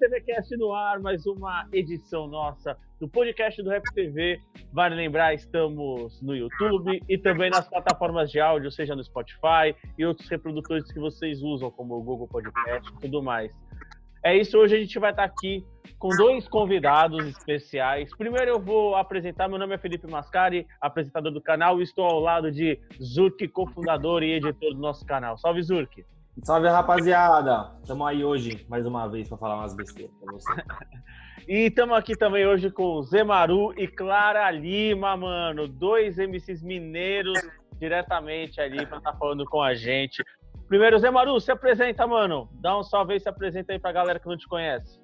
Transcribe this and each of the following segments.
TVCast no ar, mais uma edição nossa do podcast do Rap TV. Vale lembrar, estamos no YouTube e também nas plataformas de áudio, seja no Spotify e outros reprodutores que vocês usam, como o Google Podcast e tudo mais. É isso, hoje a gente vai estar aqui com dois convidados especiais. Primeiro eu vou apresentar, meu nome é Felipe Mascari, apresentador do canal, e estou ao lado de Zurk, cofundador e editor do nosso canal. Salve, Zurk! Salve, rapaziada! Estamos aí hoje, mais uma vez, para falar umas besteiras pra você. e estamos aqui também hoje com Zemaru e Clara Lima, mano. Dois MCs mineiros diretamente ali para estar tá falando com a gente. Primeiro, Zemaru, se apresenta, mano. Dá um salve aí, se apresenta aí pra galera que não te conhece.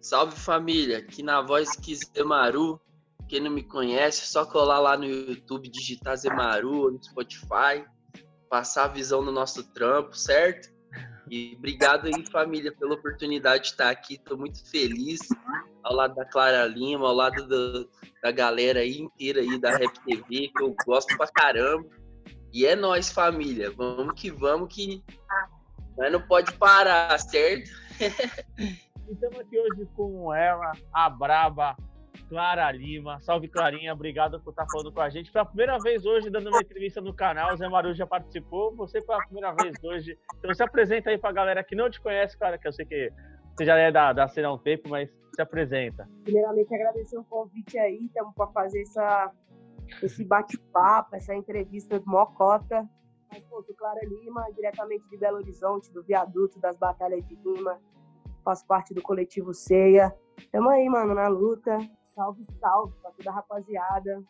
Salve, família. Aqui na voz que Zemaru. Quem não me conhece, é só colar lá no YouTube, digitar Zemaru, no Spotify passar a visão no nosso trampo, certo? E obrigado aí, família, pela oportunidade de estar aqui. Estou muito feliz ao lado da Clara Lima, ao lado do, da galera aí inteira aí da Rap TV, que eu gosto pra caramba. E é nós, família. Vamos que vamos, que mas não pode parar, certo? Estamos aqui hoje com ela, a Braba Clara Lima. Salve, Clarinha. Obrigado por estar falando com a gente. Foi a primeira vez hoje dando uma entrevista no canal. Zé Maru já participou. Você foi a primeira vez hoje. Então se apresenta aí para a galera que não te conhece, cara, que eu sei que você já é da, da cena há um tempo, mas se apresenta. Primeiramente, agradecer o convite aí. Estamos para fazer essa, esse bate-papo, essa entrevista do Mocota. Mas, pô, sou Clara Lima, diretamente de Belo Horizonte, do viaduto das Batalhas de Lima. Faço parte do coletivo Ceia. Tamo aí, mano, na luta. Salve, salve pra toda a rapaziada.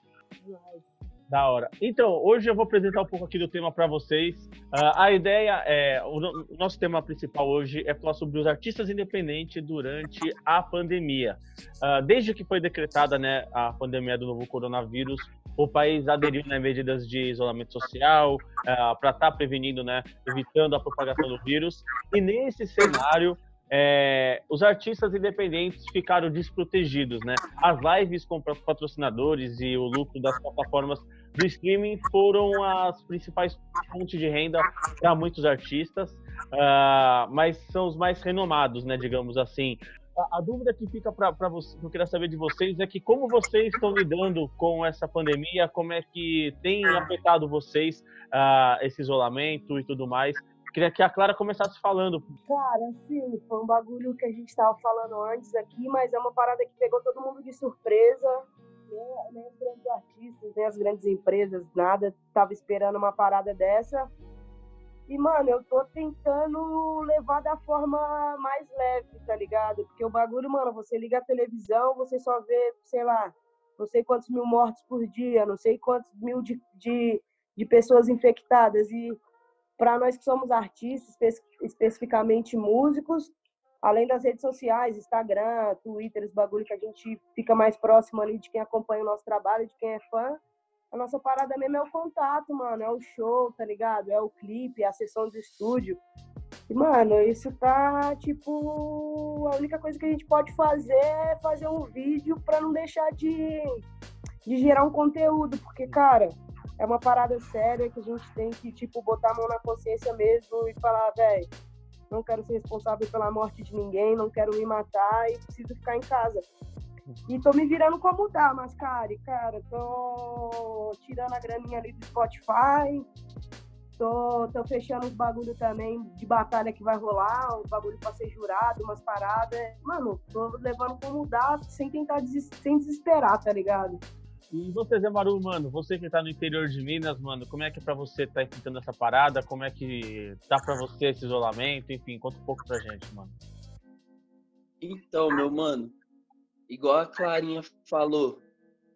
Da hora. Então, hoje eu vou apresentar um pouco aqui do tema para vocês. Uh, a ideia é. O, o, nosso tema principal hoje é falar sobre os artistas independentes durante a pandemia. Uh, desde que foi decretada né, a pandemia do novo coronavírus, o país aderiu né, medidas de isolamento social uh, ah, para estar tá prevenindo, né, evitando a propagação do vírus. E nesse cenário, é, os artistas independentes ficaram desprotegidos, né? As lives com patrocinadores e o lucro das plataformas do streaming foram as principais fontes de renda para muitos artistas, uh, mas são os mais renomados, né? Digamos assim. A, a dúvida que fica para você, que eu queria saber de vocês é que como vocês estão lidando com essa pandemia, como é que tem afetado vocês uh, esse isolamento e tudo mais? Queria que a Clara começasse falando. Cara, assim, foi um bagulho que a gente estava falando antes aqui, mas é uma parada que pegou todo mundo de surpresa. Nem, os grandes artistas, nem as grandes empresas, nada tava esperando uma parada dessa. E, mano, eu tô tentando levar da forma mais leve, tá ligado? Porque o bagulho, mano, você liga a televisão, você só vê, sei lá, não sei quantos mil mortos por dia, não sei quantos mil de, de, de pessoas infectadas. E para nós que somos artistas, especificamente músicos, além das redes sociais, Instagram, Twitter, os bagulho que a gente fica mais próximo ali de quem acompanha o nosso trabalho, de quem é fã, a nossa parada mesmo é o contato, mano, é o show, tá ligado? É o clipe, é a sessão de estúdio. E, mano, isso tá, tipo, a única coisa que a gente pode fazer é fazer um vídeo para não deixar de, de gerar um conteúdo, porque, cara, é uma parada séria que a gente tem que, tipo, botar a mão na consciência mesmo e falar, velho, não quero ser responsável pela morte de ninguém, não quero me matar e preciso ficar em casa. E tô me virando como dá, mas, cara, cara, tô tirando a graninha ali do Spotify, tô, tô fechando os bagulho também de batalha que vai rolar, um bagulho pra ser jurado, umas paradas. Mano, tô levando como dá, sem tentar, des sem desesperar, tá ligado? E você, Zé Maru, mano, você que tá no interior de Minas, mano, como é que é pra você tá enfrentando essa parada? Como é que tá pra você esse isolamento? Enfim, conta um pouco pra gente, mano. Então, meu mano, igual a Clarinha falou,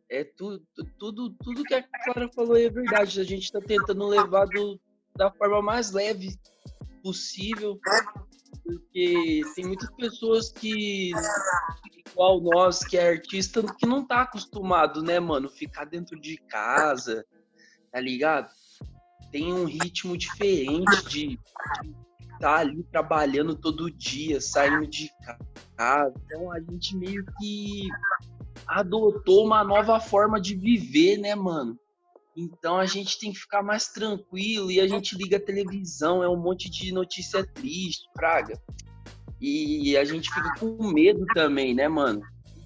é tudo, tudo, tudo que a Clara falou é verdade. A gente tá tentando levar do, da forma mais leve possível, porque tem muitas pessoas que igual nós, que é artista, que não tá acostumado, né, mano? Ficar dentro de casa, tá ligado? Tem um ritmo diferente de estar tá ali trabalhando todo dia, saindo de casa. Então a gente meio que adotou uma nova forma de viver, né, mano? Então a gente tem que ficar mais tranquilo e a gente liga a televisão, é um monte de notícia triste, praga. E a gente fica com medo também, né, mano?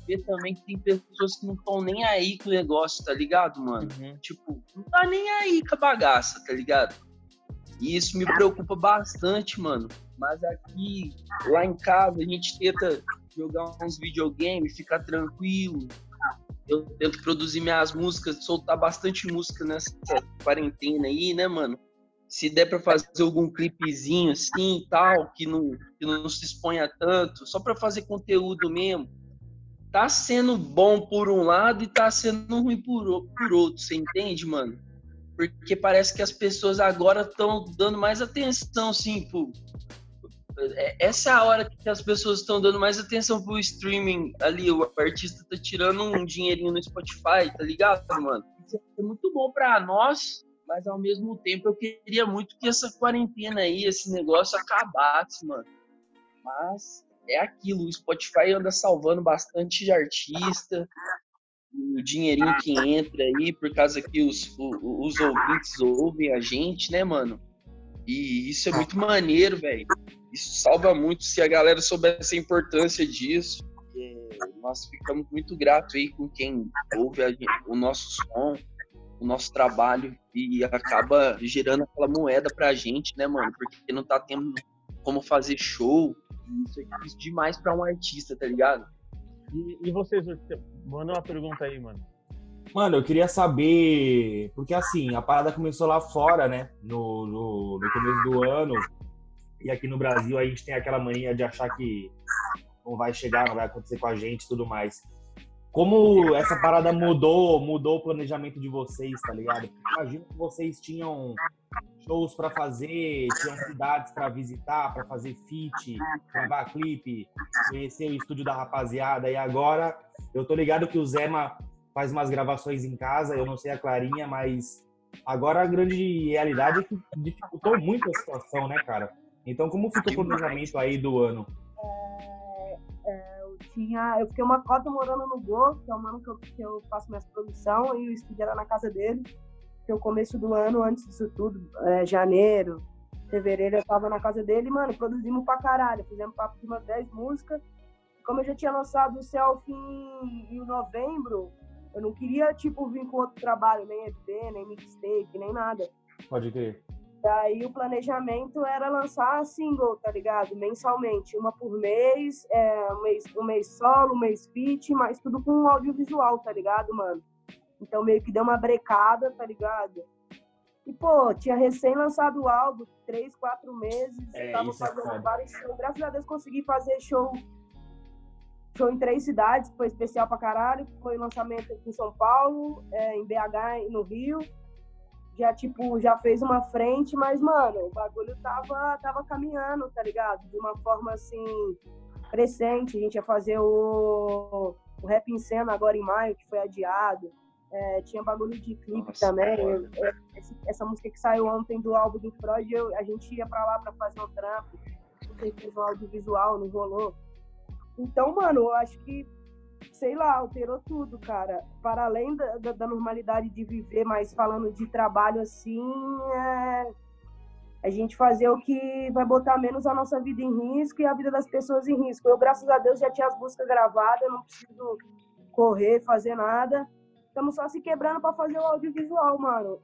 ver também que tem pessoas que não estão nem aí com o negócio, tá ligado, mano? Uhum. Tipo, não tá nem aí com a bagaça, tá ligado? E isso me preocupa bastante, mano. Mas aqui, lá em casa, a gente tenta jogar uns videogames, ficar tranquilo. Eu tento produzir minhas músicas, soltar bastante música nessa quarentena aí, né, mano? Se der pra fazer algum clipezinho assim e tal, que não, que não se exponha tanto, só pra fazer conteúdo mesmo tá sendo bom por um lado e tá sendo ruim por, por outro, você entende, mano? Porque parece que as pessoas agora estão dando mais atenção, assim, pro... É, essa é a hora que as pessoas estão dando mais atenção pro streaming ali, o artista tá tirando um dinheirinho no Spotify, tá ligado, mano? Isso é muito bom para nós, mas ao mesmo tempo eu queria muito que essa quarentena aí, esse negócio acabasse, mano. Mas é aquilo, o Spotify anda salvando bastante artista, o dinheirinho que entra aí, por causa que os, os, ouvintes ouvem a gente, né, mano? E isso é muito maneiro, velho. Isso salva muito se a galera soubesse a importância disso. Nós ficamos muito gratos aí com quem ouve o nosso som, o nosso trabalho e acaba gerando aquela moeda pra gente, né, mano? Porque não tá tendo como fazer show, isso é difícil demais pra um artista, tá ligado? E, e vocês, manda uma pergunta aí, mano. Mano, eu queria saber, porque assim, a parada começou lá fora, né? No, no, no, começo do ano. E aqui no Brasil a gente tem aquela mania de achar que não vai chegar, não vai acontecer com a gente e tudo mais. Como essa parada mudou, mudou o planejamento de vocês, tá ligado? Imagino que vocês tinham shows para fazer, tinham cidades para visitar, para fazer feat, gravar clipe, conhecer o estúdio da rapaziada. E agora eu tô ligado que o Zema faz umas gravações em casa, eu não sei a Clarinha, mas agora a grande realidade é que dificultou muito a situação, né, cara? Então, como fica o planejamento aí do ano? É, é, eu tinha, eu fiquei uma cota morando no Go, que é o mano que eu, que eu faço minha produção, e o estúdio era na casa dele que o começo do ano, antes disso tudo, é, janeiro, fevereiro, eu tava na casa dele, mano, produzimos pra caralho, fizemos papo de umas 10 músicas. Como eu já tinha lançado o Selfie em, em novembro, eu não queria, tipo, vir com outro trabalho, nem EP, nem mixtape, nem nada. Pode crer. Daí o planejamento era lançar single, tá ligado? Mensalmente, uma por mês, é, um, mês um mês solo, um mês feat, mas tudo com audiovisual, tá ligado, mano? Então meio que deu uma brecada, tá ligado? E, pô, tinha recém lançado o álbum, três, quatro meses, é, tava é fazendo é vários shows. Graças a Deus consegui fazer show, show em três cidades, foi especial pra caralho. Foi lançamento em São Paulo, é, em BH e no Rio. Já, tipo, já fez uma frente, mas, mano, o bagulho tava, tava caminhando, tá ligado? De uma forma, assim, crescente. A gente ia fazer o, o Rap em Cena agora em maio, que foi adiado. É, tinha bagulho de clipe Nossa, também. Eu, essa, essa, música que saiu ontem do álbum do Freud, eu, a gente ia pra lá pra fazer um trampo. Você fez um audiovisual, não rolou. Então, mano, eu acho que, sei lá, alterou tudo, cara. Para além da, da, da normalidade de viver, mas falando de trabalho assim, é a gente fazer o que vai botar menos a nossa vida em risco e a vida das pessoas em risco. Eu, graças a Deus, já tinha as músicas gravadas, não preciso correr, fazer nada estamos só se quebrando para fazer o audiovisual, mano.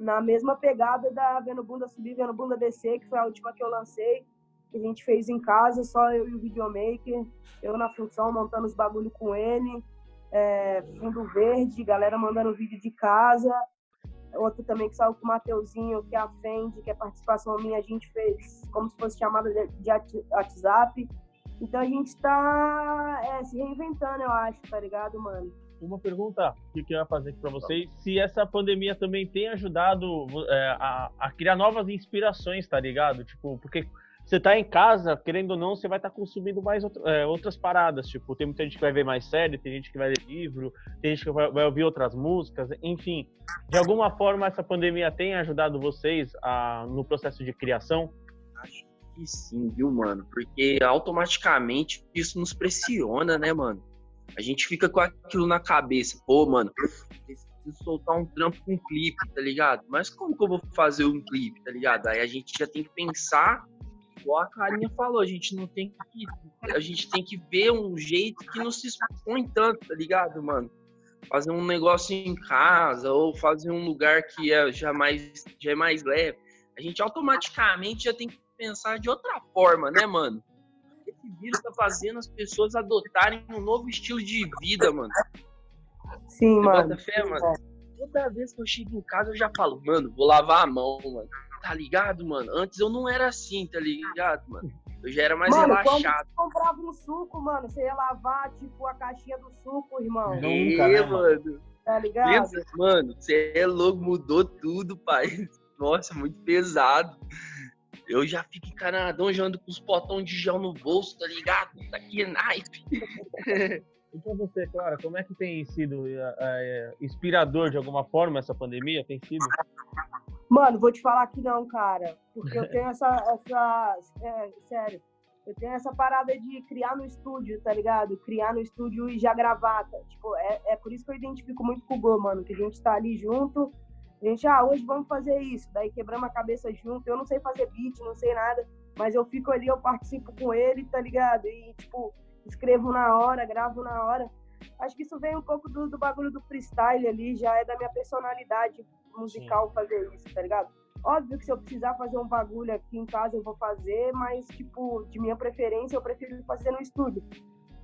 Na mesma pegada da Vendo Bunda Subir, Vendo Bunda Descer, que foi a última que eu lancei, que a gente fez em casa, só eu e o videomaker, eu na função, montando os bagulho com ele, é, fundo verde, galera mandando vídeo de casa, outro também que saiu com o Mateuzinho, que é a Fendi, que é participação minha, a gente fez como se fosse chamada de WhatsApp. Então a gente tá é, se reinventando, eu acho, tá ligado, mano? uma pergunta que eu queria fazer aqui para vocês: se essa pandemia também tem ajudado é, a, a, criar novas inspirações, tá ligado? Tipo, porque você tá em casa, querendo ou não, você vai estar tá consumindo mais outro, é, outras paradas. Tipo, tem muita gente que vai ver mais série, tem gente que vai ler livro, tem gente que vai, vai, ouvir outras músicas, enfim. De alguma forma, essa pandemia tem ajudado vocês a, no processo de criação? Acho que sim, viu, mano? Porque automaticamente isso nos pressiona, né, mano? A gente fica com aquilo na cabeça. Pô, mano, preciso soltar um trampo com um clipe, tá ligado? Mas como que eu vou fazer um clipe, tá ligado? Aí a gente já tem que pensar igual a Carinha falou, a gente não tem que. A gente tem que ver um jeito que não se expõe tanto, tá ligado, mano? Fazer um negócio em casa, ou fazer um lugar que é já mais, já é mais leve. A gente automaticamente já tem que pensar de outra forma, né, mano? Esse vírus tá fazendo as pessoas adotarem um novo estilo de vida, mano. Sim, Você mano. Fé, mano? Toda vez que eu chego em casa, eu já falo, mano, vou lavar a mão, mano tá ligado, mano? Antes eu não era assim, tá ligado, mano? Eu já era mais mano, relaxado. Quando você comprava um suco, mano, você ia lavar, tipo, a caixinha do suco, irmão. Nunca, né, mano? Tá ligado? Mano, você é louco, mudou tudo, pai. Nossa, muito pesado. Eu já fico encanadão, já ando com os potões de gel no bolso, tá ligado? Daqui é naipe. E pra você, Clara, como é que tem sido é, inspirador de alguma forma essa pandemia? Tem sido? Mano, vou te falar que não, cara. Porque eu tenho essa. essa é, sério. Eu tenho essa parada de criar no estúdio, tá ligado? Criar no estúdio e já gravar. Tá? Tipo, é, é por isso que eu identifico muito com o Go, mano. Que a gente tá ali junto. A gente, ah, hoje vamos fazer isso. Daí quebramos a cabeça junto. Eu não sei fazer beat, não sei nada. Mas eu fico ali, eu participo com ele, tá ligado? E, tipo, escrevo na hora, gravo na hora. Acho que isso vem um pouco do, do bagulho do freestyle ali, já é da minha personalidade musical Sim. fazer isso, tá ligado? Óbvio que se eu precisar fazer um bagulho aqui em casa, eu vou fazer, mas, tipo, de minha preferência, eu prefiro fazer no estúdio.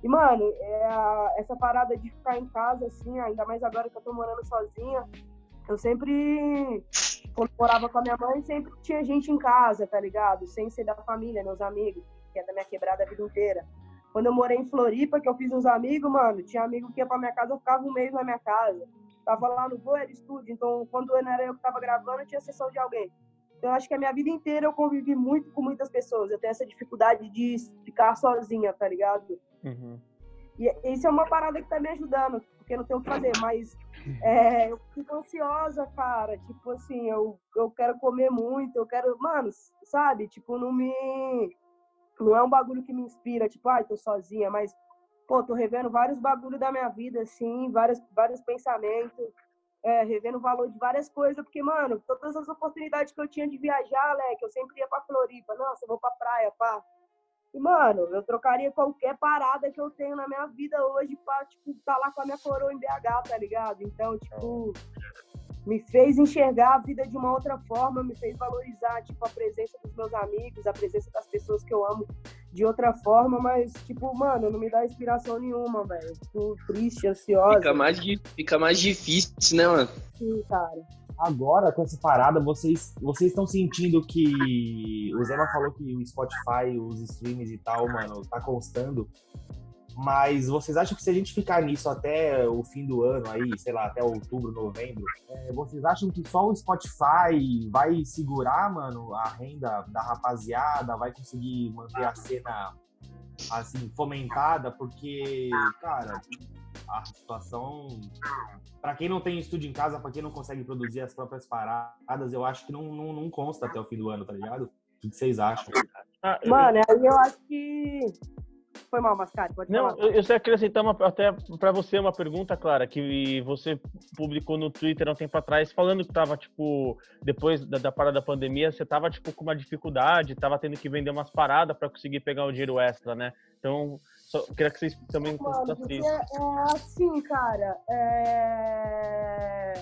E, mano, é a, essa parada de ficar em casa, assim, ainda mais agora que eu tô morando sozinha, eu sempre, quando morava com a minha mãe, sempre tinha gente em casa, tá ligado? Sem ser da família, meus amigos, que é da minha quebrada a vida inteira. Quando eu morei em Floripa, que eu fiz uns amigos, mano, tinha amigo que ia pra minha casa, eu ficava um mês na minha casa. Tava lá no voo, era estúdio, então quando não era eu que tava gravando, tinha sessão de alguém. Então, eu acho que a minha vida inteira eu convivi muito com muitas pessoas. Eu tenho essa dificuldade de ficar sozinha, tá ligado? Uhum. E isso é uma parada que tá me ajudando, porque não tenho o que fazer, mas é, eu fico ansiosa, cara. Tipo assim, eu, eu quero comer muito, eu quero. Mano, sabe? Tipo, não me não é um bagulho que me inspira, tipo, ai, ah, tô sozinha, mas, pô, tô revendo vários bagulhos da minha vida, assim, vários, vários pensamentos, é, revendo o valor de várias coisas, porque, mano, todas as oportunidades que eu tinha de viajar, Leque, eu sempre ia pra Floripa, nossa, eu vou pra praia, pá. E, mano, eu trocaria qualquer parada que eu tenho na minha vida hoje pra, tipo, tá lá com a minha coroa em BH, tá ligado? Então, tipo, me fez enxergar a vida de uma outra forma, me fez valorizar, tipo, a presença dos meus amigos, a presença das pessoas que eu amo de outra forma, mas, tipo, mano, não me dá inspiração nenhuma, velho. Fico triste, ansiosa. Fica mais, fica mais difícil, né, mano? Sim, cara. Agora, com essa parada, vocês vocês estão sentindo que. O Zema falou que o Spotify, os streams e tal, mano, tá constando. Mas vocês acham que se a gente ficar nisso até o fim do ano, aí, sei lá, até outubro, novembro, é, vocês acham que só o Spotify vai segurar, mano, a renda da rapaziada, vai conseguir manter a cena assim, fomentada? Porque, cara, a situação. Para quem não tem estúdio em casa, para quem não consegue produzir as próprias paradas, eu acho que não, não, não consta até o fim do ano, tá ligado? O que vocês acham? Ah, Mano, aí eu acho que foi mal, Mascari, pode Não, falar. eu só acrescentar uma, até para você uma pergunta, Clara, que você publicou no Twitter há um tempo atrás, falando que tava, tipo, depois da, da parada da pandemia, você tava, tipo, com uma dificuldade, tava tendo que vender umas paradas para conseguir pegar o dinheiro extra, né? Então, só, queria que vocês também contassem. É, é assim, cara, é...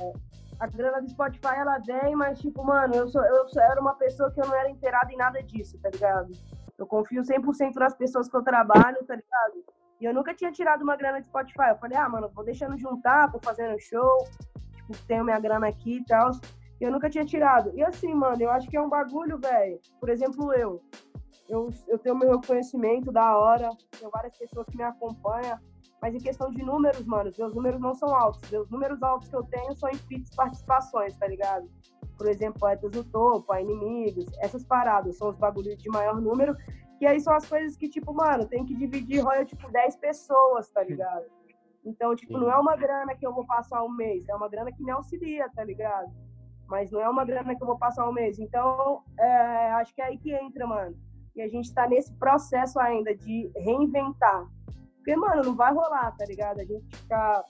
a grana do Spotify, ela vem, mas, tipo, mano, eu, sou, eu, sou, eu era uma pessoa que eu não era inteirada em nada disso, tá ligado? Eu confio 100% nas pessoas que eu trabalho, tá ligado? E eu nunca tinha tirado uma grana de Spotify. Eu falei, ah, mano, vou deixando juntar, tô fazendo show, tipo, tenho minha grana aqui e tal. E eu nunca tinha tirado. E assim, mano, eu acho que é um bagulho, velho. Por exemplo, eu. Eu, eu tenho meu conhecimento da hora, tenho várias pessoas que me acompanham. Mas em questão de números, mano, meus números não são altos. Meus números altos que eu tenho são em participações, tá ligado? por exemplo, Poetas do Topo, a Inimigos, essas paradas são os bagulhos de maior número, que aí são as coisas que, tipo, mano, tem que dividir royalty por 10 pessoas, tá ligado? Então, tipo, Sim. não é uma grana que eu vou passar um mês, é uma grana que me auxilia, tá ligado? Mas não é uma grana que eu vou passar um mês. Então, é, acho que é aí que entra, mano. E a gente tá nesse processo ainda de reinventar. Porque, mano, não vai rolar, tá ligado? A gente ficar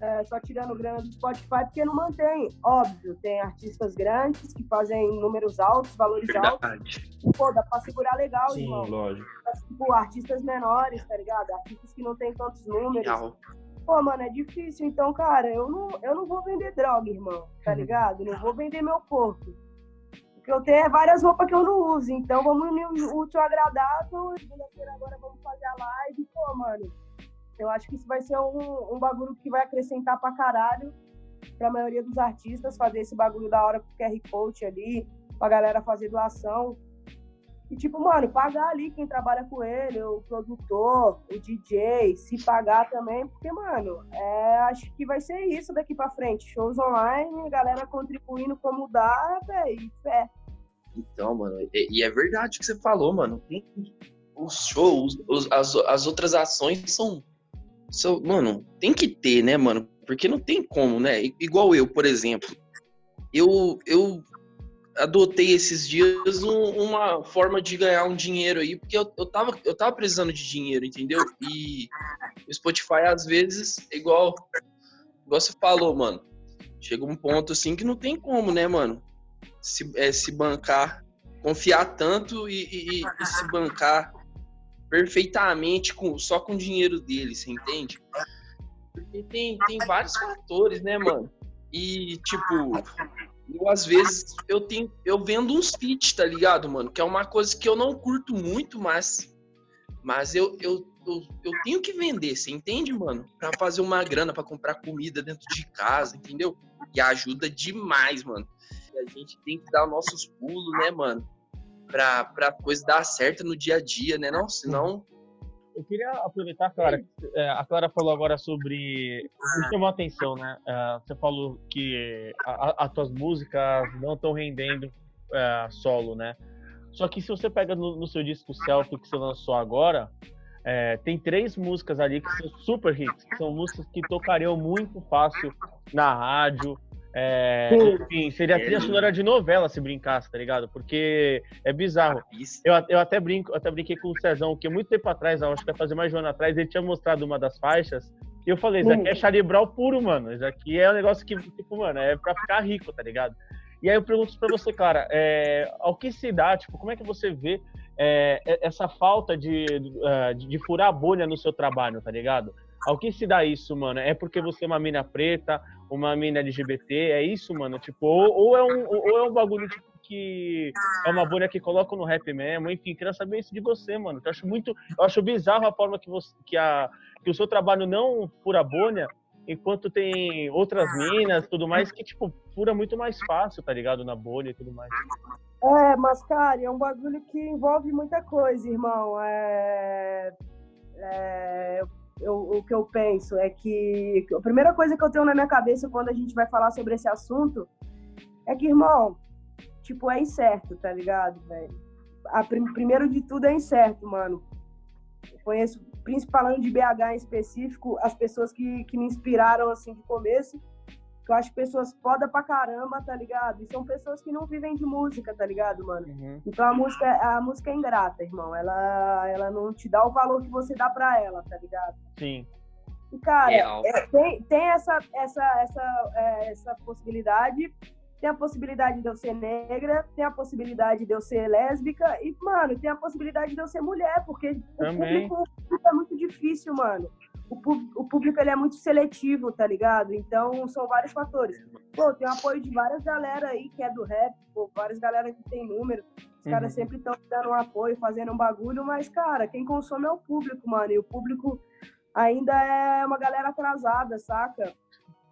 é, só tirando grana do Spotify, porque não mantém. Óbvio, tem artistas grandes que fazem números altos, valores Verdade. altos. Pô, dá pra segurar legal, Sim, irmão. lógico. Mas, tipo, artistas menores, tá ligado? Artistas que não tem tantos números. Real. Pô, mano, é difícil. Então, cara, eu não, eu não vou vender droga, irmão, tá ligado? Não vou vender meu corpo. O que eu tenho é várias roupas que eu não uso. Então, vamos unir o útil agradável. Segunda-feira agora vamos fazer a live. Mano, eu acho que isso vai ser um, um bagulho que vai acrescentar pra caralho pra maioria dos artistas fazer esse bagulho da hora com o QR Code ali, pra galera fazer doação. E, tipo, mano, pagar ali quem trabalha com ele, o produtor, o DJ, se pagar também, porque, mano, é, acho que vai ser isso daqui pra frente. Shows online, galera contribuindo como dá, velho, e fé. Então, mano, e, e é verdade o que você falou, mano. Os shows, os- as, as outras ações são, são. Mano, tem que ter, né, mano? Porque não tem como, né? Igual eu, por exemplo. Eu, eu adotei esses dias um- uma forma de ganhar um dinheiro aí, porque eu, eu, tava, eu tava precisando de dinheiro, entendeu? E o Spotify, às vezes, igual, igual você falou, mano. Chega um ponto assim que não tem como, né, mano? Se, é, se bancar, confiar tanto e- e- e se bancar perfeitamente com, só com o dinheiro dele, você entende? Porque tem, tem vários fatores, né, mano? E, tipo, eu às vezes eu tenho. Eu vendo uns feats, tá ligado, mano? Que é uma coisa que eu não curto muito, mas. Mas eu, eu, eu, eu tenho que vender, você entende, mano? Pra fazer uma grana, pra comprar comida dentro de casa, entendeu? E ajuda demais, mano. E a gente tem que dar os nossos pulos, né, mano? Pra, pra coisa dar certo no dia a dia, né? Não, senão. Eu queria aproveitar, Clara, é, a Clara falou agora sobre. Me chamou a atenção, né? É, você falou que as tuas músicas não estão rendendo é, solo, né? Só que se você pega no, no seu disco Selfie que você lançou agora, é, tem três músicas ali que são super hits, que são músicas que tocariam muito fácil na rádio. É, enfim, seria a trilha sonora de novela se brincasse, tá ligado? Porque é bizarro. Eu, eu até brinco, eu até brinquei com o Cezão, que muito tempo atrás, acho que vai fazer mais de um ano atrás, ele tinha mostrado uma das faixas. E eu falei, isso aqui é Charlie Brown puro, mano. Isso aqui é um negócio que, tipo, mano, é pra ficar rico, tá ligado? E aí eu pergunto pra você, cara, é, ao que se dá, tipo, como é que você vê é, é- essa falta de, de, de furar a bolha no seu trabalho, tá ligado? Ao que se dá isso, mano? É porque você é uma mina preta, uma mina LGBT, é isso, mano? Tipo, ou, ou é, um, ou é um bagulho tipo, que é uma bolha que colocam no rap mesmo, enfim, queria saber isso de você, mano. Eu acho muito, eu acho bizarro a forma que você, que a, que o seu trabalho não fura bolha, enquanto tem outras minas, tudo mais que tipo fura muito mais fácil, tá ligado, na bolha e tudo mais. É, mas, cara, é um bagulho que envolve muita coisa, irmão. É... é, eu- o que eu penso é que a primeira coisa que eu tenho na minha cabeça quando a gente vai falar sobre esse assunto é que, irmão, tipo, é incerto, tá ligado, velho? Prim- Primeiro de tudo é incerto, mano. Eu conheço, principalmente de BH em específico, as pessoas que, que me inspiraram, assim, de começo, eu acho pessoas foda pra caramba, tá ligado? E são pessoas que não vivem de música, tá ligado, mano? Então a música, a música é ingrata, irmão. Ela, ela não te dá o valor que você dá pra ela, tá ligado? Sim. E, cara, Real. é, tem, tem essa, essa, essa, é, essa possibilidade. Tem a possibilidade de eu ser negra, tem a possibilidade de eu ser lésbica e, mano, tem a possibilidade de eu ser mulher, porque Também. o público é muito difícil, mano. O, pú- o público ele é muito seletivo, tá ligado? Então são vários fatores. Pô, tem o apoio de várias galera aí que é do rap, pô, várias galera que tem número. Os Uhum. caras sempre estão dando um apoio, fazendo um bagulho, mas, cara, quem consome é o público, mano. E o público ainda é uma galera atrasada, saca?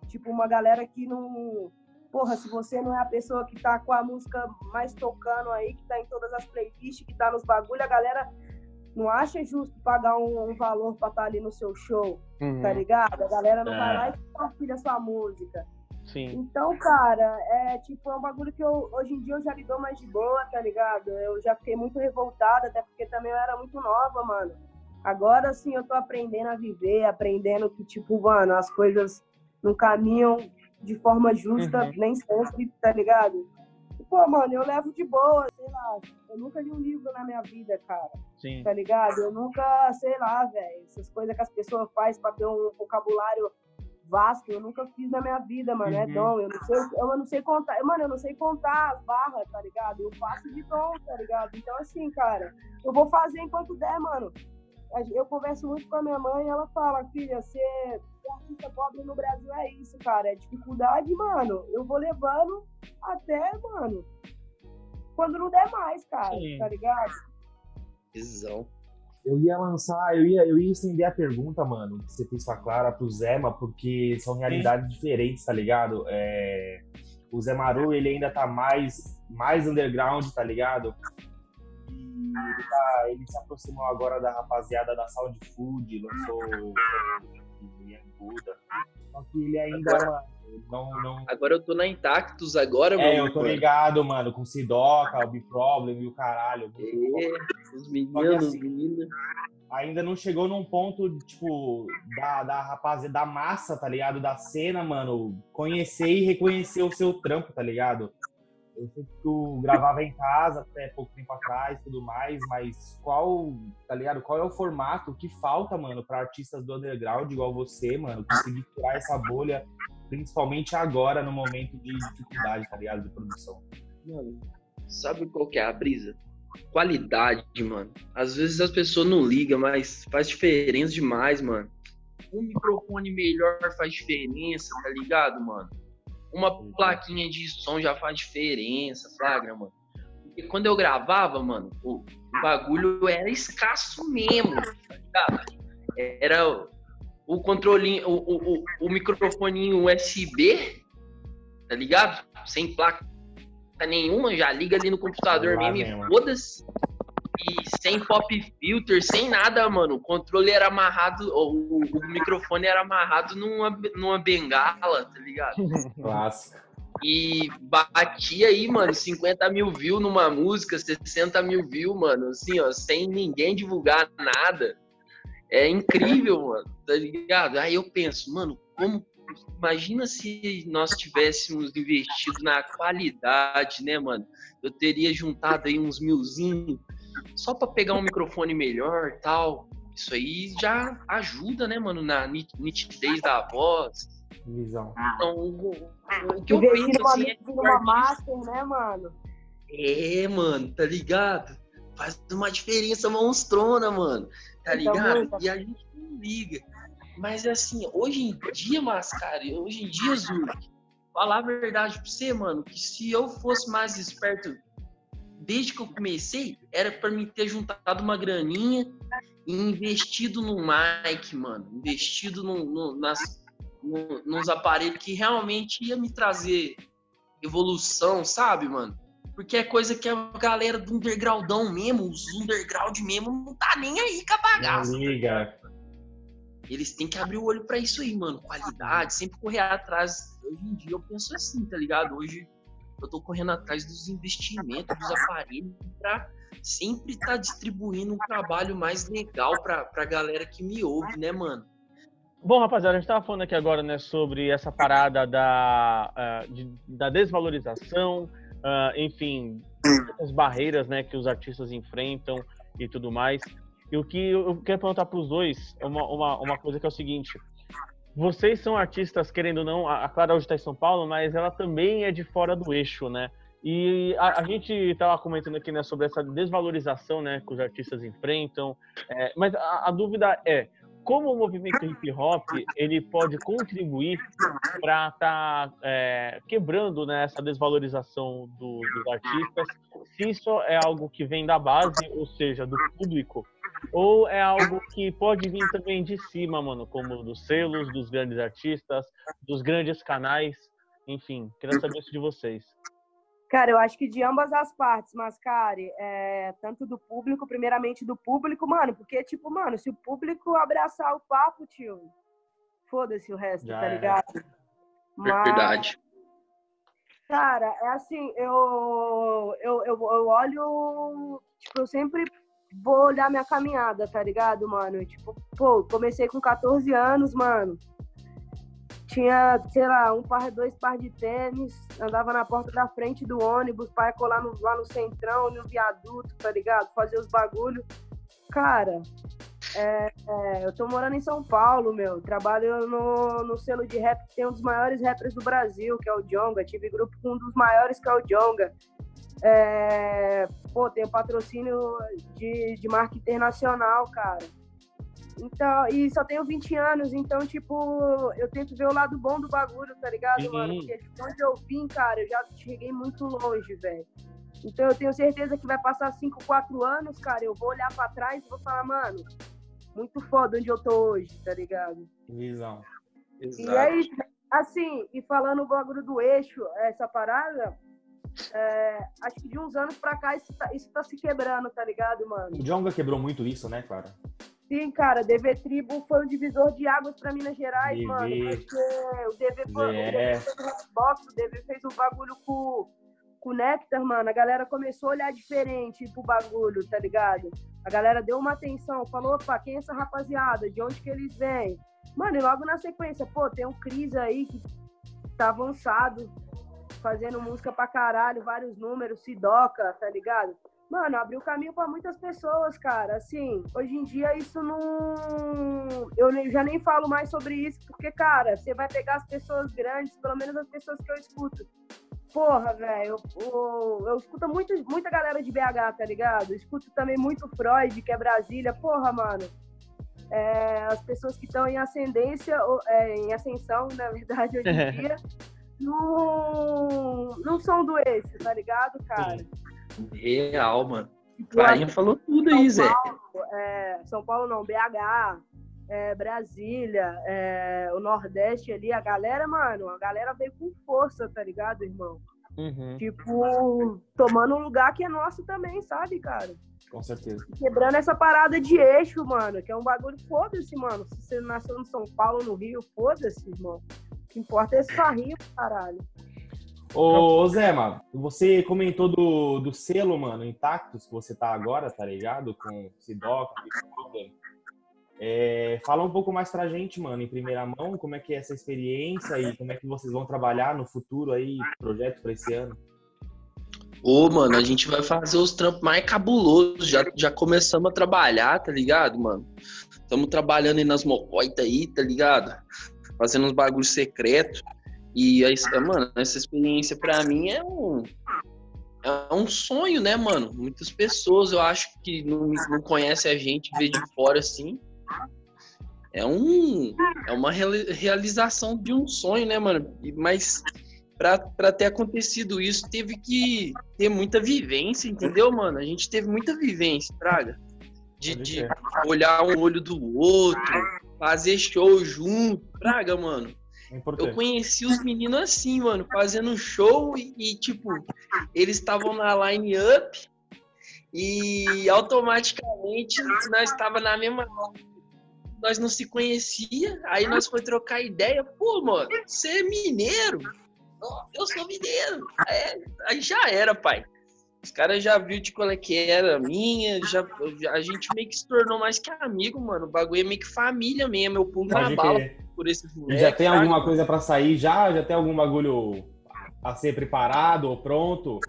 Tipo, uma galera que não. Porra, se você não é a pessoa que tá com a música mais tocando aí, que tá em todas as playlists, que tá nos bagulho, a galera não acha justo pagar um, um valor pra estar ali no seu show, Uhum. tá ligado? A galera não É. vai lá e compartilha sua música. Sim. Então, cara, é tipo, é um bagulho que eu, hoje em dia eu já lido mais de boa, tá ligado? Eu já fiquei muito revoltada, até porque também eu era muito nova, mano. Agora sim eu tô aprendendo a viver, aprendendo que, tipo, mano, as coisas não caminham de forma justa, Uhum. nem sempre, tá ligado? Pô, mano, eu levo de boa, sei lá. Eu nunca li um livro na minha vida, cara Sim. tá ligado? Eu nunca, sei lá, velho, essas coisas que as pessoas fazem pra ter um vocabulário Vasco, eu nunca fiz na minha vida, mano. É Uhum. dom. Eu não sei, eu não sei contar. Mano, eu não sei contar as barras, tá ligado? Eu faço de dom, tá ligado? Então, assim, cara, eu vou fazer enquanto der, mano. Eu converso muito com a minha mãe e ela fala, filha, ser, ser artista pobre no Brasil é isso, cara. É dificuldade, mano. Eu vou levando até, mano. Quando não der mais, cara, Sim. tá ligado? Visão. Eu ia lançar, eu ia, eu ia estender a pergunta, mano, que você fez com a Clara pro Zema, porque são realidades diferentes, tá ligado? É, o Zé Maru, ele ainda tá mais, mais underground, tá ligado? E ele, tá- ele se aproximou agora da rapaziada da Sound Food, lançou Young Buda. Só que ele ainda, mano, não, não, Agora eu tô na Intactus agora, É, mano. eu tô ligado, mano, com Sidoca, o B-Problem e o caralho. É, os meninos, assim, meninos. ainda não chegou num ponto, tipo, da, da rapaziada, da massa, tá ligado? Da cena, mano, conhecer e reconhecer o seu trampo, tá ligado? Eu sei que tu gravava em casa até pouco tempo atrás tudo mais, mas qual, tá ligado? Qual é o formato que falta, mano, pra artistas do underground igual você, mano, conseguir furar essa bolha, principalmente agora, no momento de dificuldade, tá ligado? De produção. Mano, sabe qual que é a brisa? Qualidade, mano. Às vezes as pessoas não ligam, mas faz diferença demais, mano. Um microfone melhor faz diferença, tá ligado, mano? Uma plaquinha de som já faz diferença, flagra, mano. Porque quando eu gravava, mano, o, bagulho era escasso mesmo, tá ligado? Era o- o controlinho, o, o, o, o microfoninho USB, tá ligado? Sem placa nenhuma, já liga ali no computador Lá mesmo mesmo. e foda-se. E sem pop filter, sem nada, mano. O controle era amarrado, o, o- microfone era amarrado numa, numa bengala, tá ligado? Clássico. E batia aí, mano, 50 mil views numa música, 60 mil views, mano, assim, ó, sem ninguém divulgar nada. É incrível, mano, tá ligado? Aí eu penso, mano, como. Imagina se nós tivéssemos investido na qualidade, né, mano? Eu teria juntado aí uns milzinho só pra pegar um microfone melhor e tal. Isso aí já ajuda, né, mano, na nit- nitidez da voz. Visão. Então, o, o que eu penso assim é que artista- master, né, mano? É, mano, tá ligado? Faz uma diferença monstrona, mano. Tá Então, ligado? muita. E a gente não liga. Mas assim, hoje em dia, Mascari, hoje em dia, Zurk, falar a verdade pra você, mano, que se eu fosse mais esperto desde que eu comecei, era pra mim ter juntado uma graninha e investido no mic, mano. Investido no, no- nas, no- nos aparelhos que realmente ia me trazer evolução, sabe, mano? Porque é coisa que a galera do undergroundão mesmo, os underground mesmo, não tá nem aí com a bagaça. Não liga. Eles têm que abrir o olho pra isso aí, mano. Qualidade, sempre correr atrás. Hoje em dia eu penso assim, tá ligado? Hoje eu tô correndo atrás dos investimentos, dos aparelhos, pra sempre estar tá distribuindo um trabalho mais legal pra, pra galera que me ouve, né, mano? Bom, rapaziada, a gente tava falando aqui agora, né, sobre essa parada da, ah, de- da desvalorização, ah, enfim, as barreiras, né, que os artistas enfrentam e tudo mais. E o que eu quero perguntar para os dois é uma, uma, uma coisa que é o seguinte: vocês são artistas, querendo ou não, a Clara hoje está em São Paulo, mas ela também é de fora do eixo, né? E a, a gente estava comentando aqui, né, sobre essa desvalorização, né, que os artistas enfrentam. É, mas a, a dúvida é como o movimento hip hop ele pode contribuir para estar quebrando né, essa desvalorização do- dos artistas? Se isso é algo que vem da base, ou seja, do público, ou é algo que pode vir também de cima, mano, como dos selos, dos grandes artistas, dos grandes canais, enfim, queria saber isso de vocês. Cara, eu acho que de ambas as partes, Mascari, é, tanto do público, primeiramente do público, mano, porque, tipo, mano, se o público abraçar o papo, tio, foda-se o resto, Já tá era. ligado? Mas, Verdade. Cara, é assim, eu, eu, eu, eu olho, tipo, eu sempre vou olhar minha caminhada, tá ligado, mano? Tipo, pô, comecei com 14 anos, mano. Tinha, sei lá, um par, dois par de tênis, andava na porta da frente do ônibus para colar no, lá no centrão, no viaduto, tá ligado? Fazer os bagulho. Cara, É, é, eu tô morando em São Paulo, meu. Trabalho no, no selo de rap que tem um dos maiores rappers do Brasil, que é o Jonga. Tive grupo com um dos maiores, que é o Jonga. É, pô, tenho patrocínio de, de marca internacional, cara. Então, e só tenho 20 anos, então, tipo, eu tento ver o lado bom do bagulho, tá ligado, mano? Porque de onde eu vim, cara, eu já cheguei muito longe, velho. Então eu tenho certeza que vai passar 5, 4 anos, cara, eu vou olhar pra trás e vou falar, mano, muito foda onde eu tô hoje, tá ligado? Visão. Exato. E aí, assim, e falando o bagulho do eixo, essa parada, é, acho que de uns anos pra cá isso tá, isso tá se quebrando, tá ligado, mano? O Jonga quebrou muito isso, né, cara? Sim, cara, DV Tribo foi um divisor de águas pra Minas Gerais, DV, mano. Porque o DV foi o DV fez o o DV fez um bagulho com, com o Nectar, mano. A galera começou a olhar diferente pro bagulho, tá ligado? A galera deu uma atenção, falou, opa, quem é essa rapaziada? De onde que eles vêm? Mano, e logo na sequência, pô, tem um Cris aí que tá avançado, fazendo música pra caralho, vários números, Sidoca, tá ligado? Mano, abriu caminho para muitas pessoas, cara. Assim, hoje em dia isso não. Eu já nem falo mais sobre isso, porque, cara, você vai pegar as pessoas grandes, pelo menos as pessoas que eu escuto. Porra, velho, eu, eu, eu, escuto muito, muita galera de BH, tá ligado? Eu escuto também muito Freud, que é Brasília. Porra, mano. É, as pessoas que estão em ascendência, é, em ascensão, na verdade, hoje em dia, não, não são do eixo, tá ligado, cara? Real, mano. Clarinha falou tudo São aí, Zé. É, São Paulo não, BH, é, Brasília, é, o Nordeste ali, a galera, mano, a galera veio com força, tá ligado, irmão? Uhum. Tipo, tomando um lugar que é nosso também, sabe, cara? Com certeza. Quebrando essa parada de eixo, mano, que é um bagulho, foda-se, mano. Se você nasceu no São Paulo, no Rio, foda-se, irmão. O que importa é só rir, caralho. Ô, Zé, mano, você comentou do, do selo, mano, Intactus, que você tá agora, tá ligado? Com Sidoc, é, fala um pouco mais pra gente, mano, em primeira mão, como é que é essa experiência e como é que vocês vão trabalhar no futuro aí, projeto pra esse ano? Ô, mano, a gente vai fazer os trampos mais cabulosos. Já, já começamos a trabalhar, tá ligado, mano? Estamos trabalhando aí nas mocoitas aí, tá ligado? Fazendo uns bagulhos secretos. E, aí, mano, essa experiência para mim é um, é um sonho, né, mano? Muitas pessoas, eu acho que não, não conhecem a gente, vê de fora assim. É um é uma realização de um sonho, né, mano? Mas para ter acontecido isso, teve que ter muita vivência, entendeu, mano? A gente teve muita vivência, Praga. De, de olhar um olho do outro, fazer show junto, Praga, mano. É eu conheci os meninos assim, mano, fazendo show e, e tipo, eles estavam na line-up e automaticamente nós estava na mesma nós não se conhecia, aí nós foi trocar ideia, pô, mano, você é mineiro? Eu sou mineiro. É, aí já era, pai. Os caras já viu de qual é que era minha, já, a gente meio que se tornou mais que amigo, mano. O bagulho é meio que família mesmo, eu pulo na bala por esses moleques. Já tem alguma coisa para sair já? Já tem algum bagulho a ser preparado ou pronto?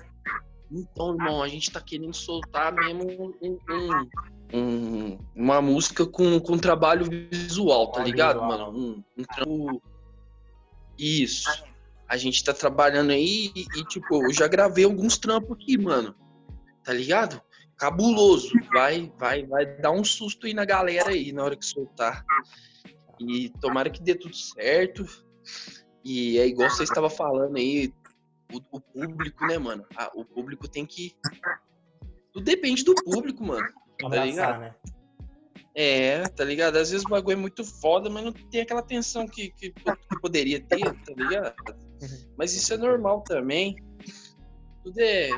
Então, irmão, a gente tá querendo soltar mesmo um, um, um, uma música com, com trabalho visual, tá ligado, mano? Um, um trampo. Isso. A gente tá trabalhando aí e, e, tipo, eu já gravei alguns trampos aqui, mano. Tá ligado? Cabuloso. Vai, vai, vai dar um susto aí na galera aí na hora que soltar. E tomara que dê tudo certo. E é igual você estava falando aí, o, o público, né, mano? Ah, o público tem que. Tudo depende do público, mano. Tá ligado? Né? É, tá ligado? Às vezes o bagulho é muito foda, mas não tem aquela atenção que, que, que poderia ter, tá ligado? Uhum. Mas isso é normal também. Tudo é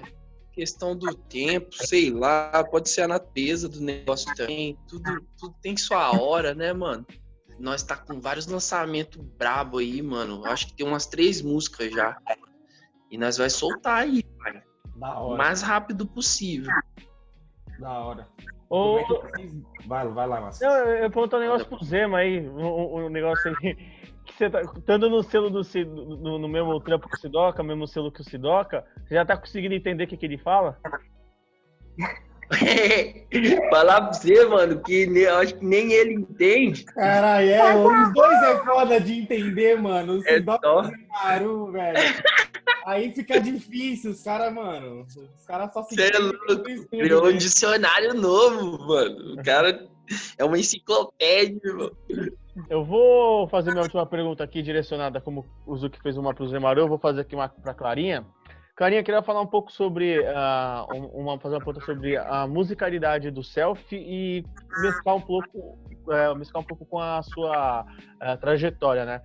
questão do tempo, sei lá, pode ser a natureza do negócio também. Tudo, tudo tem sua hora, né, mano? nós tá com vários lançamentos brabo aí, mano. Acho que tem umas três músicas já. E nós vai soltar aí, pai. O mais rápido possível. Da hora. Ô, é vai, vai lá, Márcio. Eu, eu pergunto um negócio pro Zema aí, um, um negócio aí. Que você tá, estando no selo do no, no mesmo trampo que o Sidoca, mesmo selo que o Sidoca, você já tá conseguindo entender o que, que ele fala? Falar pra você, mano, que ne, acho que nem ele entende. Caralho, é, os dois é foda de entender, mano. Os É dois só- Maru, velho. Aí fica difícil, os caras, mano. Os caras só se Cê é louco, um dicionário novo, mano. O cara é uma enciclopédia, irmão. Eu vou fazer minha última pergunta aqui, direcionada como o Zuki fez uma para o Zé Maru, eu vou fazer aqui uma para Clarinha. Clarinha, queria falar um pouco sobre, um- uma, fazer uma pergunta sobre a musicalidade do selfie e mesclar um pouco, é, mesclar um pouco com a sua ah, trajetória, né?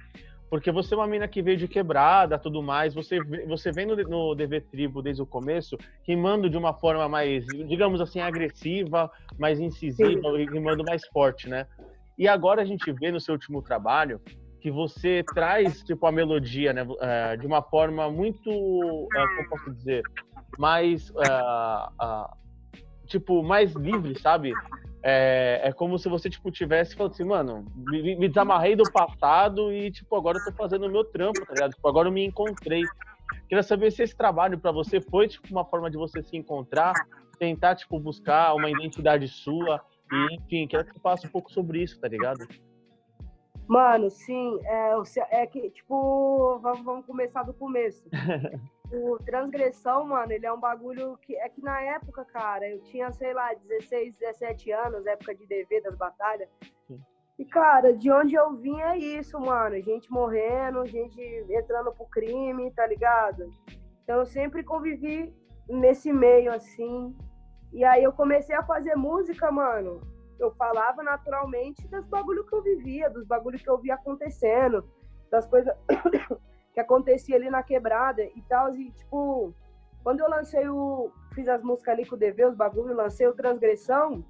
Porque você é uma mina que veio de quebrada, tudo mais, você, você vem no, no DV Tribo desde o começo, rimando de uma forma mais, digamos assim, agressiva, mais incisiva, rimando mais forte, né? E agora a gente vê no seu último trabalho que você traz tipo a melodia, né, eh, de uma forma muito, eh, como posso dizer, mais ah, ah, tipo mais livre, sabe? É, é como se você tipo tivesse falando assim, mano, me, me desamarrei do passado e tipo agora eu tô fazendo o meu trampo, tá ligado? Tipo, agora eu me encontrei. Queria saber se esse trabalho pra você foi tipo uma forma de você se encontrar, tentar tipo buscar uma identidade sua e enfim, quero que você falasse um pouco sobre isso, tá ligado? Mano, sim, é, é que, tipo, vamos, vamos começar do começo. o transgressão, mano, ele é um bagulho que é que na época, cara, eu tinha, sei lá, 16, 17 anos, época de DV das batalhas. Sim. E, cara, de onde eu vim é isso, mano. Gente morrendo, gente entrando pro crime, tá ligado? Então eu sempre convivi nesse meio, assim. E aí eu comecei a fazer música, mano. Eu falava naturalmente dos bagulho que eu vivia, dos bagulho que eu via acontecendo, das coisas que acontecia ali na quebrada e tal. E, tipo, quando eu lancei o. Fiz as músicas ali com o DV, os bagulho, lancei o Transgressão,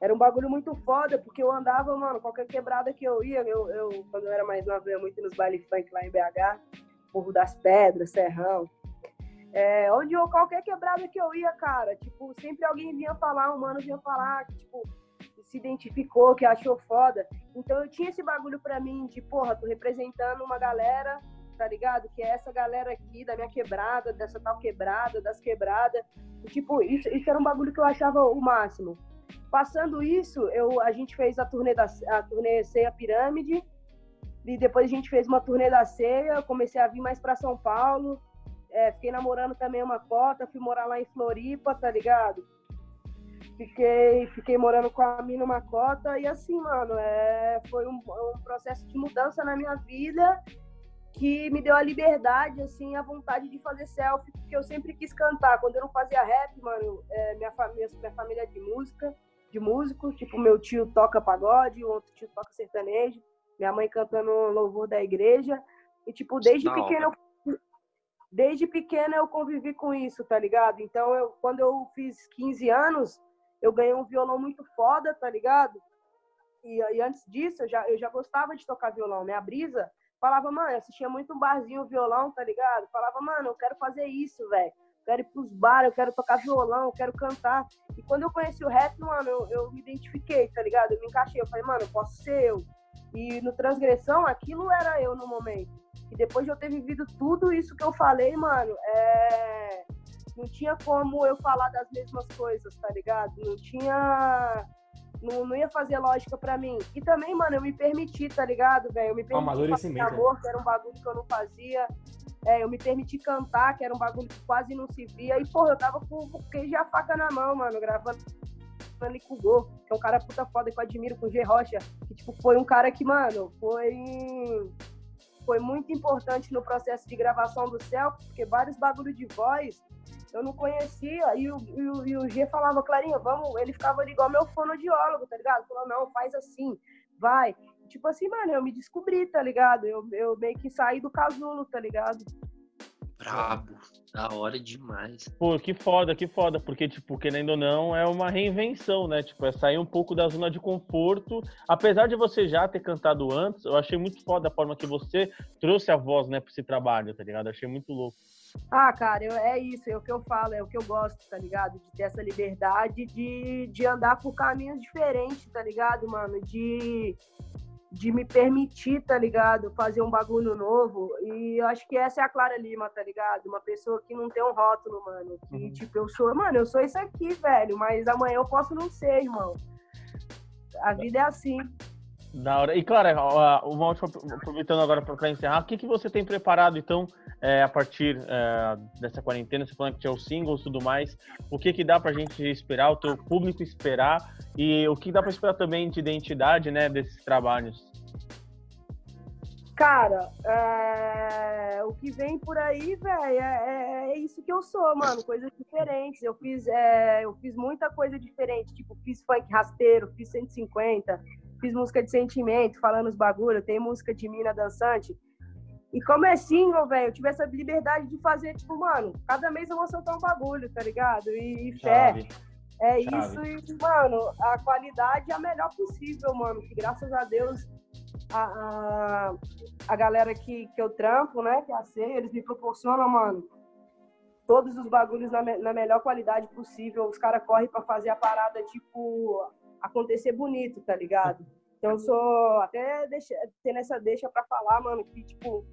era um bagulho muito foda, porque eu andava, mano, qualquer quebrada que eu ia, eu, eu quando eu era mais nova, eu ia muito nos baile funk lá em BH, Morro das Pedras, Serrão. É, onde eu, qualquer quebrada que eu ia, cara, tipo, sempre alguém vinha falar, um mano vinha falar, que, tipo, se identificou, que achou foda. Então eu tinha esse bagulho pra mim de, porra, tô representando uma galera, tá ligado? Que é essa galera aqui da minha quebrada, dessa tal quebrada, das quebradas. E, tipo, isso, isso era um bagulho que eu achava o máximo. Passando isso, eu, a gente fez a turnê, da, a turnê Ceia Pirâmide, e depois a gente fez uma turnê da Ceia, comecei a vir mais pra São Paulo, é, fiquei namorando também uma cota, fui morar lá em Floripa, tá ligado? Fiquei, fiquei morando com a mina uma cota e assim, mano, é, foi um, um processo de mudança na minha vida que me deu a liberdade, assim, a vontade de fazer selfie, porque eu sempre quis cantar. Quando eu não fazia rap, mano, é, minha, família, minha família é de música, de músico, tipo, meu tio toca pagode, o outro tio toca sertanejo, minha mãe cantando louvor da igreja. E, tipo, desde pequeno eu desde pequena eu convivi com isso, tá ligado? Então, eu, quando eu fiz 15 anos, eu ganhei um violão muito foda, tá ligado? E, e antes disso, eu já, eu já gostava de tocar violão. Minha brisa falava, mano, eu assistia muito um barzinho violão, tá ligado? Falava, mano, eu quero fazer isso, velho. Quero ir pros bar, eu quero tocar violão, eu quero cantar. E quando eu conheci o rap, mano, eu, eu me identifiquei, tá ligado? Eu me encaixei. Eu falei, mano, eu posso ser eu. E no Transgressão, aquilo era eu no momento. E depois de eu ter vivido tudo isso que eu falei, mano, é... não tinha como eu falar das mesmas coisas, tá ligado? Não tinha. Não, não ia fazer lógica pra mim. E também, mano, eu me permiti, tá ligado, velho? Eu me permiti fazer né? amor, que era um bagulho que eu não fazia. É, eu me permiti cantar, que era um bagulho que quase não se via. E, porra, eu tava com o queijo e a faca na mão, mano, gravando ali com o Gol, que é um cara puta foda que eu admiro, com o G Rocha, que, tipo, foi um cara que, mano, foi foi muito importante no processo de gravação do Céu, porque vários bagulho de voz eu não conhecia, e o, e o, e o G falava, Clarinha, vamos, ele ficava ali igual meu fonoaudiólogo, tá ligado? Falou, não, faz assim, vai. Tipo assim, mano, eu me descobri, tá ligado? Eu, eu meio que saí do casulo, tá ligado? Brabo. Da hora demais. Pô, que foda, que foda, porque, tipo, querendo ou não, é uma reinvenção, né? Tipo, é sair um pouco da zona de conforto. Apesar de você já ter cantado antes, eu achei muito foda a forma que você trouxe a voz, né, pra esse trabalho, tá ligado? Achei muito louco. Ah, cara, eu- é isso, é o que eu falo, é o que eu gosto, tá ligado? De ter essa liberdade de, de andar por caminhos diferentes, tá ligado, mano? De, de me permitir, tá ligado? Fazer um bagulho novo. E eu acho que essa é a Clara Lima, tá ligado? Uma pessoa que não tem um rótulo, mano. Que, uhum. tipo, eu sou, mano, eu sou isso aqui, velho. Mas amanhã eu posso não ser, irmão. A vida é assim. Da hora. E, Clara, uma última, aproveitando agora para encerrar, o que, que você tem preparado, então, é, a partir é, dessa quarentena? Você falando que tinha os singles e tudo mais. O que, que dá para a gente esperar, o teu público esperar? E o que dá para esperar também de identidade, né, desses trabalhos? Cara, é... o que vem por aí, velho, é, é, é, isso que eu sou, mano. Coisas diferentes. Eu fiz, é... eu fiz muita coisa diferente. Tipo, fiz funk rasteiro, fiz 150 fiz música de sentimento, falando os bagulho, tem música de mina dançante. E como é single, velho, eu tive essa liberdade de fazer, tipo, mano, cada mês eu vou soltar um bagulho, tá ligado? E, e fé. É Chave. isso, e, mano, a qualidade é a melhor possível, mano. Que graças a Deus a, a, a galera que, que eu trampo, né, que é a C, eles me proporcionam, mano, todos os bagulhos na, na melhor qualidade possível. Os caras correm para fazer a parada, tipo, acontecer bonito, tá ligado? Então eu sou até deixa, tendo essa deixa para falar, mano, que tipo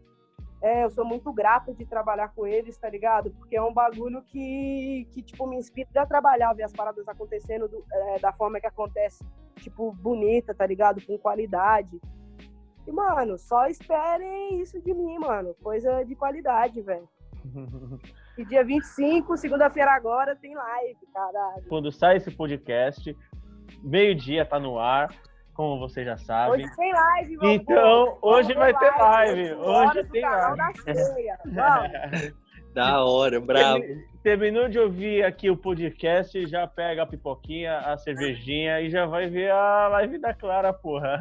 é, eu sou muito grata de trabalhar com eles, tá ligado? Porque é um bagulho que, que tipo, me inspira a trabalhar, ver as paradas acontecendo do, é, da forma que acontece, tipo, bonita, tá ligado? Com qualidade. E, mano, só esperem isso de mim, mano. Coisa de qualidade, velho. e dia 25, segunda-feira agora, tem live, caralho. Quando sai esse podcast, meio-dia tá no ar, como você já sabe. Hoje tem live, meu Então, hoje vai ter live. Hoje tem live. Da, da hora, bravo. Terminou de ouvir aqui o podcast, já pega a pipoquinha, a cervejinha e já vai ver a live da Clara, porra.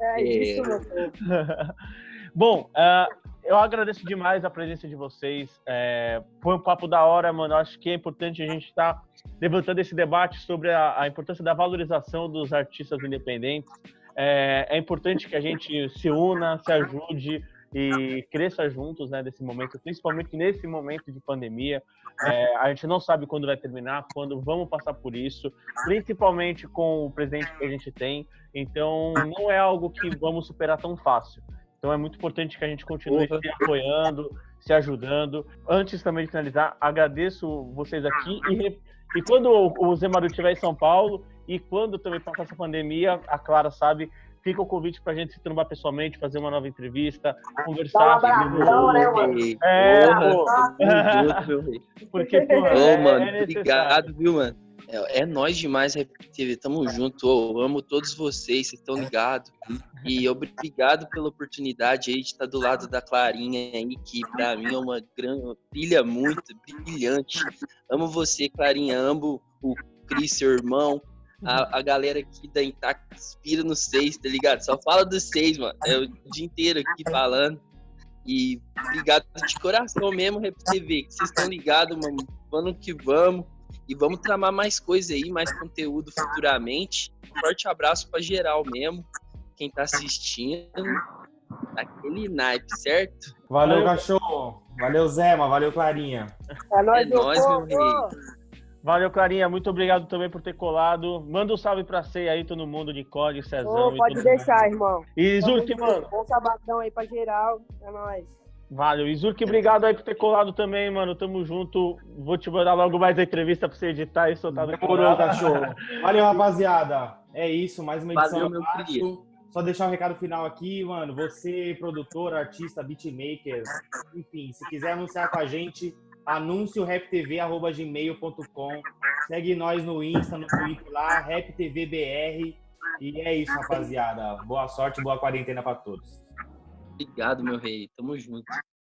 É, é. isso, meu Bom, uh, eu agradeço demais a presença de vocês. É, foi um papo da hora, mano. Acho que é importante a gente estar tá levantando esse debate sobre a, a, importância da valorização dos artistas independentes. É, é, importante que a gente se una, se ajude e cresça juntos, né, momento, principalmente nesse momento de pandemia. É, a gente não sabe quando vai terminar, quando vamos passar por isso, principalmente com o presidente que a gente tem. Então, não é algo que vamos superar tão fácil. Então é muito importante que a gente continue se apoiando, se ajudando. Antes também de finalizar, agradeço vocês aqui e, e quando o Zé Maru estiver em São Paulo e quando também passar essa pandemia, a Clara sabe, fica o convite para a gente se trombar pessoalmente, fazer uma nova entrevista, conversar. Dá né, mano? É, pô. Porque, pô, é, mano, é obrigado, viu, mano? É, é nós demais, Rap TV. Tamo junto. Eu amo todos vocês, vocês estão ligados. E obrigado pela oportunidade aí de estar do lado da Clarinha aí, que pra mim é uma grande. brilha muito, brilhante. Amo você, Clarinha. Amo o Cris, seu irmão. A, a galera aqui da Intact inspira no seis, tá ligado? Só fala dos seis, mano. É o dia inteiro aqui falando. E obrigado de coração mesmo, Rap TV, que vocês estão ligados, mano. Vamos que vamos. E vamos tramar mais coisa aí, mais conteúdo futuramente. Um forte abraço para geral mesmo. Quem tá assistindo, aquele naipe, certo? Valeu, cachorro. Valeu, Zema. Valeu, Clarinha. É nóis, é nóis meu rei. Valeu, Clarinha. Muito obrigado também por ter colado. Manda um salve pra você aí, todo mundo de Código, Cezão. Oh, pode deixar, mundo. irmão. E Zurk, mano. Bom sabadão aí pra geral. É nóis. Valeu. Izurk, obrigado aí por ter colado também, mano. Tamo junto. Vou te mandar logo mais a entrevista pra você editar e soltar no Demorou, cachorro. Valeu, rapaziada. É isso, mais uma edição. Valeu, meu querido. Só deixar um recado final aqui, mano. Você, produtor, artista, beatmaker, enfim, se quiser anunciar com a gente, anuncioraptv.gmail.com. Segue nós no Insta, no Twitter lá, RapTVBR. E é isso, rapaziada. Boa sorte, boa quarentena para todos. Obrigado, meu rei. Tamo junto.